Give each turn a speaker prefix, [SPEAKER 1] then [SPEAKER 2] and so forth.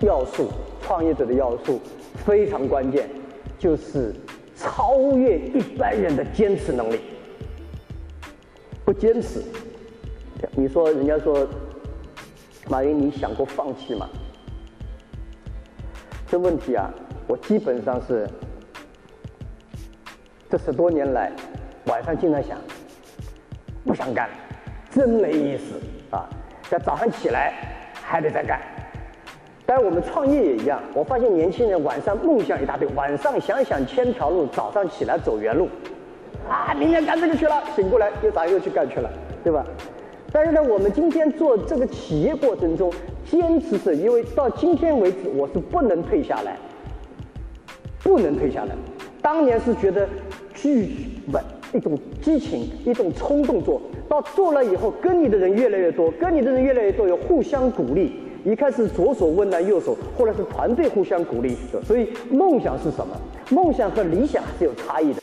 [SPEAKER 1] 要素，创业者的要素非常关键，就是超越一般人的坚持能力。不坚持，你说人家说，马云，你想过放弃吗？这问题啊，我基本上是这十多年来晚上经常想，不想干，真没意思啊！要早上起来还得再干。但是我们创业也一样，我发现年轻人晚上梦想一大堆，晚上想想千条路，早上起来走原路。啊，明天干这个去了，醒过来又咋又去干去了，对吧？但是呢，我们今天做这个企业过程中，坚持是因为到今天为止，我是不能退下来，不能退下来。当年是觉得剧本一种激情，一种冲动做到做了以后，跟你的人越来越多，跟你的人越来越多，有互相鼓励。一开始左手温暖右手，后来是团队互相鼓励。所以梦想是什么？梦想和理想是有差异的。